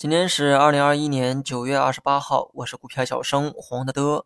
今天是二零二一年九月二十八号，我是股票小生黄德德。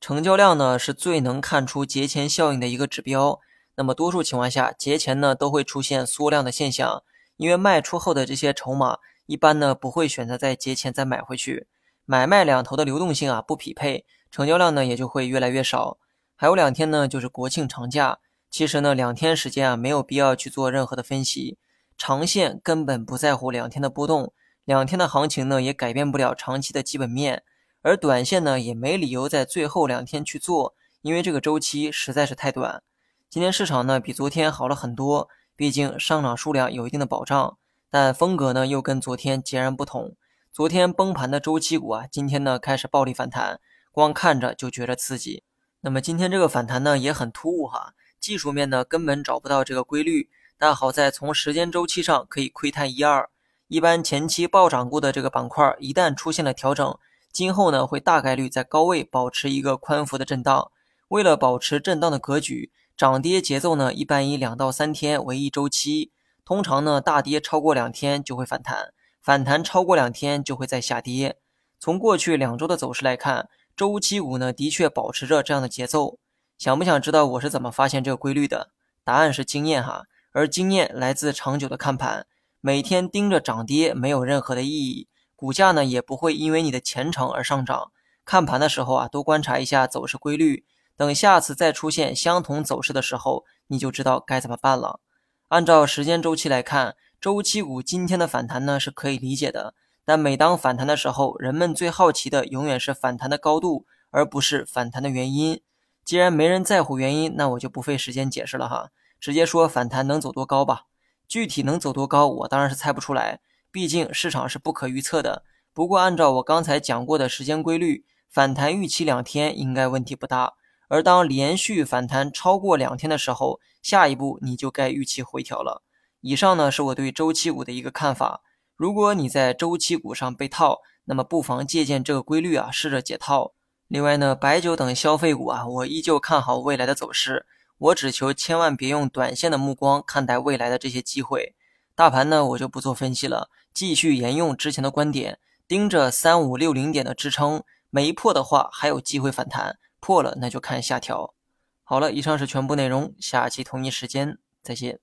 成交量呢是最能看出节前效应的一个指标。那么多数情况下，节前呢都会出现缩量的现象，因为卖出后的这些筹码一般呢不会选择在节前再买回去，买卖两头的流动性啊不匹配，成交量呢也就会越来越少。还有两天呢就是国庆长假，其实呢两天时间啊没有必要去做任何的分析。长线根本不在乎两天的波动，两天的行情呢也改变不了长期的基本面，而短线呢也没理由在最后两天去做，因为这个周期实在是太短。今天市场呢比昨天好了很多，毕竟上涨数量有一定的保障，但风格呢又跟昨天截然不同。昨天崩盘的周期股啊，今天呢开始暴力反弹，光看着就觉得刺激。那么今天这个反弹呢也很突兀哈，技术面呢根本找不到这个规律。但好在从时间周期上可以窥探一二。一般前期暴涨过的这个板块，一旦出现了调整，今后呢会大概率在高位保持一个宽幅的震荡。为了保持震荡的格局，涨跌节奏呢一般以两到三天为一周期。通常呢大跌超过两天就会反弹，反弹超过两天就会再下跌。从过去两周的走势来看，周期股呢的确保持着这样的节奏。想不想知道我是怎么发现这个规律的？答案是经验哈。而经验来自长久的看盘，每天盯着涨跌没有任何的意义，股价呢也不会因为你的虔诚而上涨。看盘的时候啊，多观察一下走势规律，等下次再出现相同走势的时候，你就知道该怎么办了。按照时间周期来看，周期股今天的反弹呢是可以理解的，但每当反弹的时候，人们最好奇的永远是反弹的高度，而不是反弹的原因。既然没人在乎原因，那我就不费时间解释了哈。直接说反弹能走多高吧，具体能走多高，我当然是猜不出来，毕竟市场是不可预测的。不过按照我刚才讲过的时间规律，反弹预期两天应该问题不大。而当连续反弹超过两天的时候，下一步你就该预期回调了。以上呢是我对周期股的一个看法。如果你在周期股上被套，那么不妨借鉴这个规律啊，试着解套。另外呢，白酒等消费股啊，我依旧看好未来的走势。我只求千万别用短线的目光看待未来的这些机会。大盘呢，我就不做分析了，继续沿用之前的观点，盯着三五六零点的支撑，没破的话还有机会反弹，破了那就看下调。好了，以上是全部内容，下期同一时间再见。